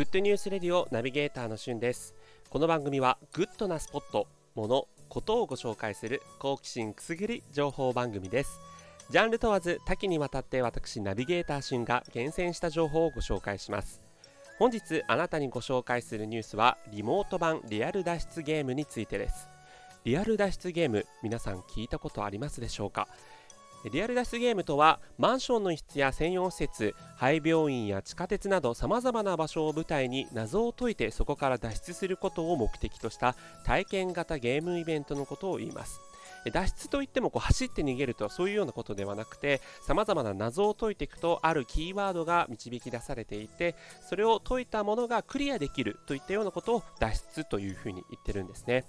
グッドニュースレディオナビゲーターのしゅんです。この番組はグッドなスポット、もの、ことをご紹介する好奇心くすぐり情報番組です。ジャンル問わず多岐にわたって私ナビゲーターしゅんが厳選した情報をご紹介します。本日あなたにご紹介するニュースはリモート版リアル脱出ゲームについてです。リアル脱出ゲーム皆さん聞いたことありますでしょうか？リアル脱出ゲームとはマンションの一室や専用施設廃病院や地下鉄などさまざまな場所を舞台に謎を解いてそこから脱出することを目的とした体験型ゲームイベントのことを言います。脱出といってもこう走って逃げるとそういうようなことではなくてさまざまな謎を解いていくとあるキーワードが導き出されていてそれを解いたものがクリアできるといったようなことを脱出というふうに言ってるんですね。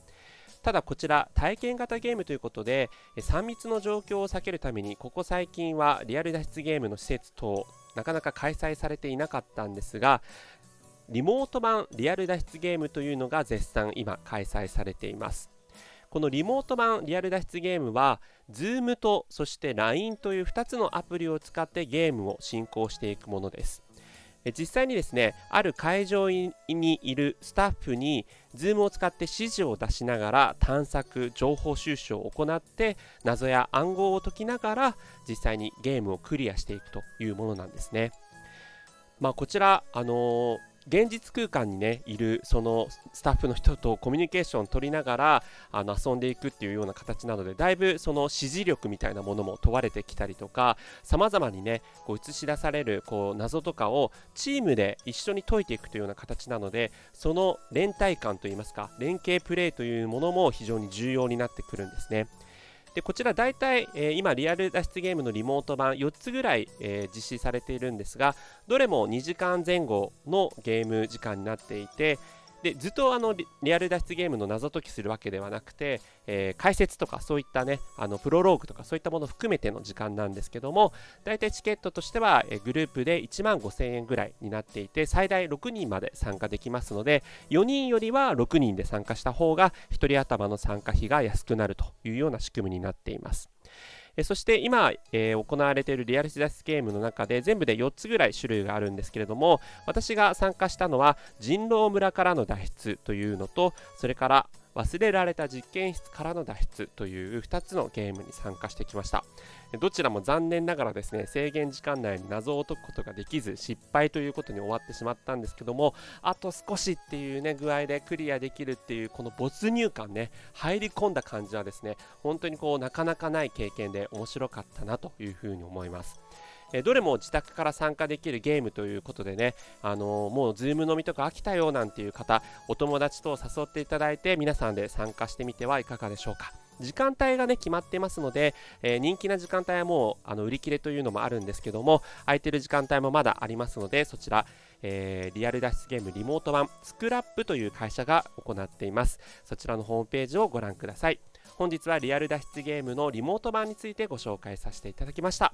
ただこちら体験型ゲームということで3密の状況を避けるためにここ最近はリアル脱出ゲームの施設等なかなか開催されていなかったんですがリモート版リアル脱出ゲームというのが絶賛今開催されています。このリモート版リアル脱出ゲームは Zoom とそして LINE という2つのアプリを使ってゲームを進行していくものです。実際にですねある会場にいるスタッフに Zoom を使って指示を出しながら探索情報収集を行って謎や暗号を解きながら実際にゲームをクリアしていくというものなんですね。まあこちらあのー現実空間にねいるそのスタッフの人とコミュニケーションを取りながらあの遊んでいくっていうような形なのでだいぶその指示力みたいなものも問われてきたりとかさまざまにねこう映し出されるこう謎とかをチームで一緒に解いていくというような形なのでその連帯感といいますか連携プレーというものも非常に重要になってくるんですね。でこちら大体、えー、今リアル脱出ゲームのリモート版4つぐらい、えー、実施されているんですがどれも2時間前後のゲーム時間になっていてでずっとあのリアル脱出ゲームの謎解きするわけではなくて、えー、解説とかそういったねあのプロローグとかそういったものを含めての時間なんですけども大体チケットとしては、えー、グループで1万5000円ぐらいになっていて最大6人まで参加できますので4人よりは6人で参加した方が1人頭の参加費が安くなるというような仕組みになっています。えそして今、えー、行われているリアル脱出ゲームの中で全部で4つぐらい種類があるんですけれども私が参加したのは人狼村からの脱出というのとそれから忘れられた実験室からの脱出という2つのゲームに参加してきました。どちらも残念ながらですね制限時間内に謎を解くことができず失敗ということに終わってしまったんですけどもあと少しっていうね具合でクリアできるっていうこの没入感ね入り込んだ感じはですね本当にこうなかなかない経験で面白かったなというふうに思います。えどれも自宅から参加できるゲームということでね、あのー、もう Zoom 飲みとか飽きたよなんていう方、お友達と誘っていただいて皆さんで参加してみてはいかがでしょうか。時間帯がね決まってますので、えー、人気な時間帯はもうあの売り切れというのもあるんですけども空いてる時間帯もまだありますのでそちら、えー、リアル脱出ゲームリモート版 SCRAP という会社が行っています。そちらのホームページをご覧ください。本日はリアル脱出ゲームのリモート版についてご紹介させていただきました。